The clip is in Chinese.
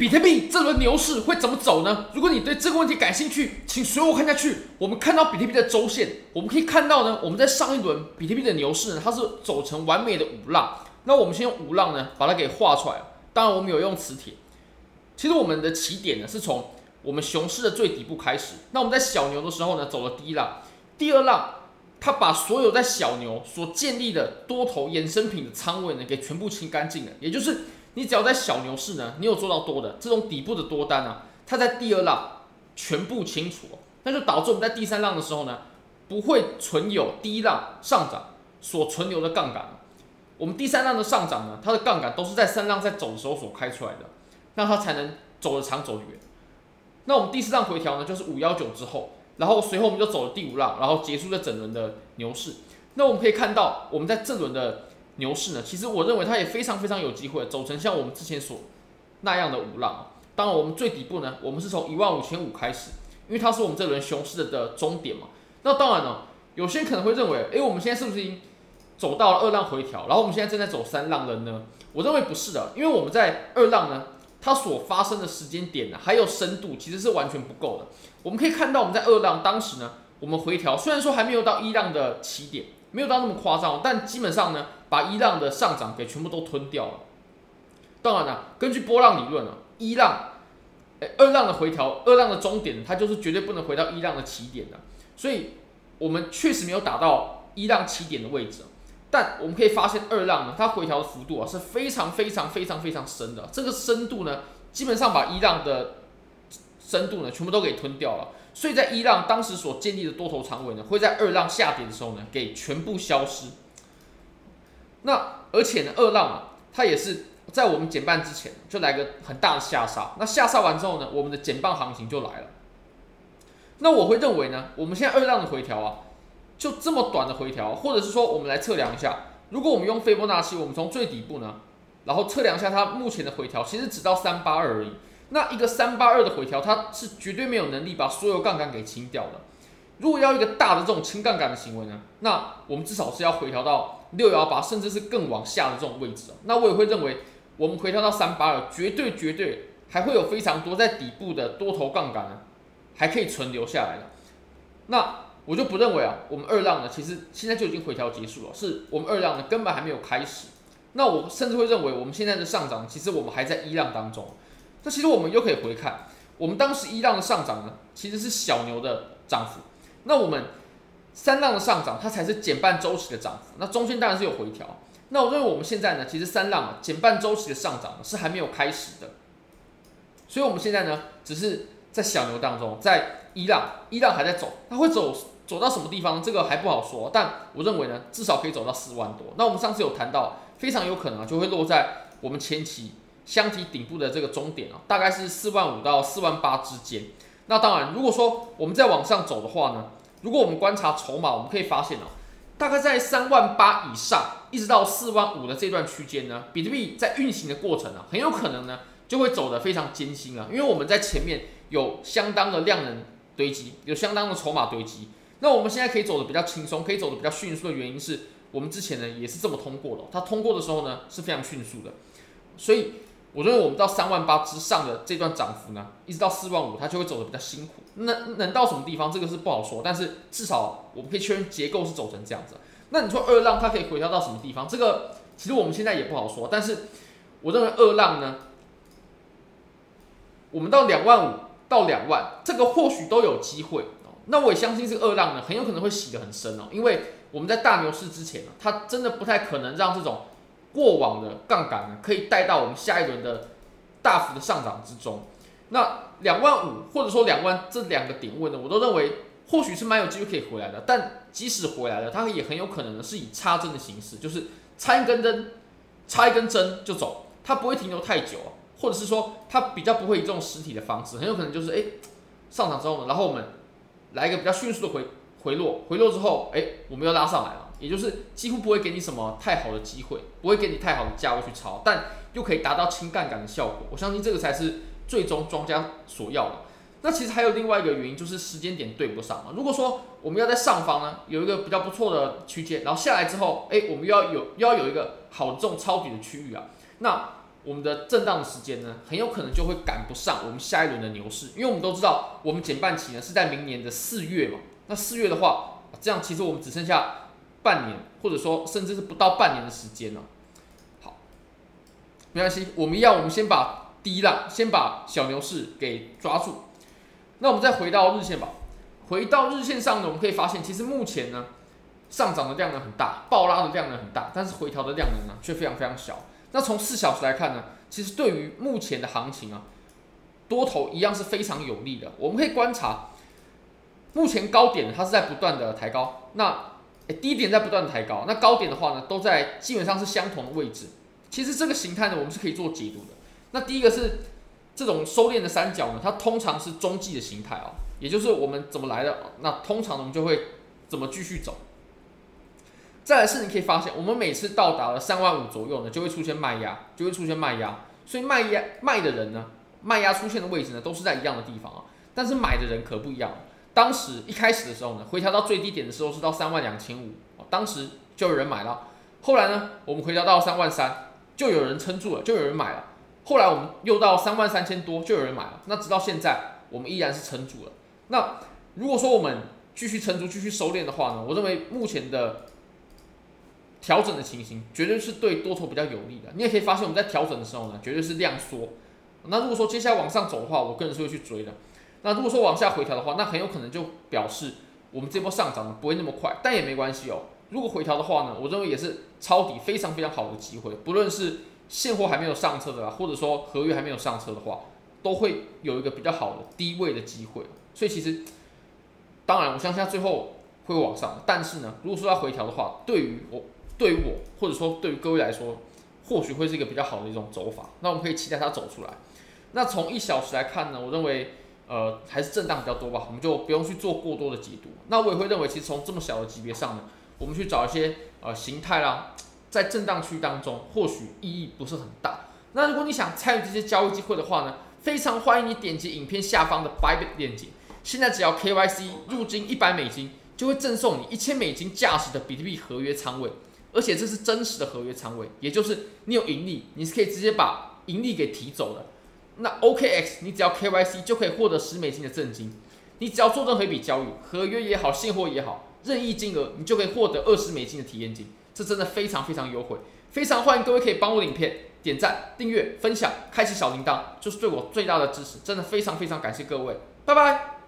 比特币这轮牛市会怎么走呢？如果你对这个问题感兴趣，请随我看下去。我们看到比特币的周线，我们可以看到呢，我们在上一轮比特币的牛市呢，它是走成完美的五浪。那我们先用五浪呢，把它给画出来。当然，我们有用磁铁。其实我们的起点呢，是从我们熊市的最底部开始。那我们在小牛的时候呢，走了第一浪，第二浪，它把所有在小牛所建立的多头衍生品的仓位呢，给全部清干净了，也就是。你只要在小牛市呢，你有做到多的这种底部的多单啊，它在第二浪全部清除，那就导致我们在第三浪的时候呢，不会存有第一浪上涨所存留的杠杆。我们第三浪的上涨呢，它的杠杆都是在三浪在走的时候所开出来的，那它才能走得长走得远。那我们第四浪回调呢，就是五幺九之后，然后随后我们就走了第五浪，然后结束了整轮的牛市。那我们可以看到，我们在这轮的。牛市呢，其实我认为它也非常非常有机会走成像我们之前所那样的五浪。当然，我们最底部呢，我们是从一万五千五开始，因为它是我们这轮熊市的的终点嘛。那当然呢，有些人可能会认为，诶，我们现在是不是已经走到了二浪回调，然后我们现在正在走三浪了呢？我认为不是的，因为我们在二浪呢，它所发生的时间点呢，还有深度其实是完全不够的。我们可以看到，我们在二浪当时呢，我们回调虽然说还没有到一浪的起点，没有到那么夸张，但基本上呢。把一浪的上涨给全部都吞掉了。当然了，根据波浪理论啊，一浪，二浪的回调，二浪的终点，它就是绝对不能回到一浪的起点的。所以，我们确实没有打到一浪起点的位置。但我们可以发现，二浪呢，它回调的幅度啊是非常非常非常非常深的。这个深度呢，基本上把一浪的深度呢全部都给吞掉了。所以在一浪当时所建立的多头长尾呢，会在二浪下跌的时候呢，给全部消失。那而且呢，二浪啊，它也是在我们减半之前就来个很大的下杀。那下杀完之后呢，我们的减半行情就来了。那我会认为呢，我们现在二浪的回调啊，就这么短的回调，或者是说，我们来测量一下，如果我们用斐波那契，我们从最底部呢，然后测量一下它目前的回调，其实只到三八二而已。那一个三八二的回调，它是绝对没有能力把所有杠杆给清掉的。如果要一个大的这种清杠杆的行为呢，那我们至少是要回调到六幺八，甚至是更往下的这种位置。那我也会认为，我们回调到三八二，绝对绝对还会有非常多在底部的多头杠杆呢，还可以存留下来的。那我就不认为啊，我们二浪呢，其实现在就已经回调结束了，是我们二浪呢根本还没有开始。那我甚至会认为，我们现在的上涨，其实我们还在一浪当中。那其实我们又可以回看，我们当时一浪的上涨呢，其实是小牛的涨幅。那我们三浪的上涨，它才是减半周期的涨幅。那中间当然是有回调。那我认为我们现在呢，其实三浪减半周期的上涨是还没有开始的。所以我们现在呢，只是在小牛当中，在一浪，一浪还在走，它会走走到什么地方，这个还不好说。但我认为呢，至少可以走到四万多。那我们上次有谈到，非常有可能就会落在我们前期箱体顶部的这个终点啊，大概是四万五到四万八之间。那当然，如果说我们再往上走的话呢，如果我们观察筹码，我们可以发现哦，大概在三万八以上，一直到四万五的这段区间呢，比特币在运行的过程呢，很有可能呢就会走得非常艰辛啊，因为我们在前面有相当的量能堆积，有相当的筹码堆积。那我们现在可以走得比较轻松，可以走得比较迅速的原因是我们之前呢也是这么通过的，它通过的时候呢是非常迅速的，所以。我认为我们到三万八之上的这段涨幅呢，一直到四万五，它就会走得比较辛苦。那能到什么地方，这个是不好说。但是至少我们可以确认结构是走成这样子。那你说二浪它可以回调到什么地方？这个其实我们现在也不好说。但是我认为二浪呢，我们到两万五到两万，这个或许都有机会。那我也相信这个二浪呢，很有可能会洗得很深哦，因为我们在大牛市之前呢，它真的不太可能让这种。过往的杠杆呢，可以带到我们下一轮的大幅的上涨之中。那两万五或者说两万这两个点位呢，我都认为或许是蛮有机会可以回来的。但即使回来了，它也很有可能呢是以插针的形式，就是插一根针，插一根针就走，它不会停留太久，或者是说它比较不会以这种实体的方式，很有可能就是哎上涨之后呢，然后我们来一个比较迅速的回回落，回落之后哎我们又拉上来了。也就是几乎不会给你什么太好的机会，不会给你太好的价位去抄，但又可以达到轻杠杆的效果。我相信这个才是最终庄家所要的。那其实还有另外一个原因，就是时间点对不上嘛。如果说我们要在上方呢，有一个比较不错的区间，然后下来之后，哎，我们又要有又要有一个好的这种抄底的区域啊，那我们的震荡的时间呢，很有可能就会赶不上我们下一轮的牛市，因为我们都知道，我们减半期呢是在明年的四月嘛。那四月的话，这样其实我们只剩下半年，或者说甚至是不到半年的时间了。好，没关系，我们要我们先把第一浪，先把小牛市给抓住。那我们再回到日线吧，回到日线上呢，我们可以发现，其实目前呢，上涨的量呢很大，爆拉的量呢很大，但是回调的量能呢却非常非常小。那从四小时来看呢，其实对于目前的行情啊，多头一样是非常有利的。我们可以观察，目前高点它是在不断的抬高，那低点在不断抬高，那高点的话呢，都在基本上是相同的位置。其实这个形态呢，我们是可以做解读的。那第一个是这种收敛的三角呢，它通常是中继的形态啊，也就是我们怎么来的，那通常我们就会怎么继续走。再来是，你可以发现，我们每次到达了三万五左右呢，就会出现卖压，就会出现卖压。所以卖压卖的人呢，卖压出现的位置呢，都是在一样的地方啊。但是买的人可不一样。当时一开始的时候呢，回调到最低点的时候是到三万两千五，当时就有人买了。后来呢，我们回调到三万三，就有人撑住了，就有人买了。后来我们又到三万三千多，就有人买了。那直到现在，我们依然是撑住了。那如果说我们继续撑住，继续收敛的话呢，我认为目前的。调整的情形绝对是对多头比较有利的。你也可以发现，我们在调整的时候呢，绝对是量缩。那如果说接下来往上走的话，我个人是会去追的。那如果说往下回调的话，那很有可能就表示我们这波上涨呢不会那么快，但也没关系哦。如果回调的话呢，我认为也是抄底非常非常好的机会。不论是现货还没有上车的啦，或者说合约还没有上车的话，都会有一个比较好的低位的机会。所以其实，当然我相信它最后会往上，但是呢，如果说要回调的话，对于我。对于我，或者说对于各位来说，或许会是一个比较好的一种走法。那我们可以期待它走出来。那从一小时来看呢，我认为呃还是震荡比较多吧，我们就不用去做过多的解读。那我也会认为，其实从这么小的级别上呢，我们去找一些呃形态啦，在震荡区当中，或许意义不是很大。那如果你想参与这些交易机会的话呢，非常欢迎你点击影片下方的 Bybit 链接。现在只要 KYC 入金一百美金，就会赠送你一千美金价值的比特币合约仓位。而且这是真实的合约仓位，也就是你有盈利，你是可以直接把盈利给提走的。那 OKX 你只要 KYC 就可以获得十美金的赠金，你只要做任何一笔交易，合约也好，现货也好，任意金额你就可以获得二十美金的体验金，这真的非常非常优惠，非常欢迎各位可以帮我的影片点赞、订阅、分享、开启小铃铛，就是对我最大的支持，真的非常非常感谢各位，拜拜。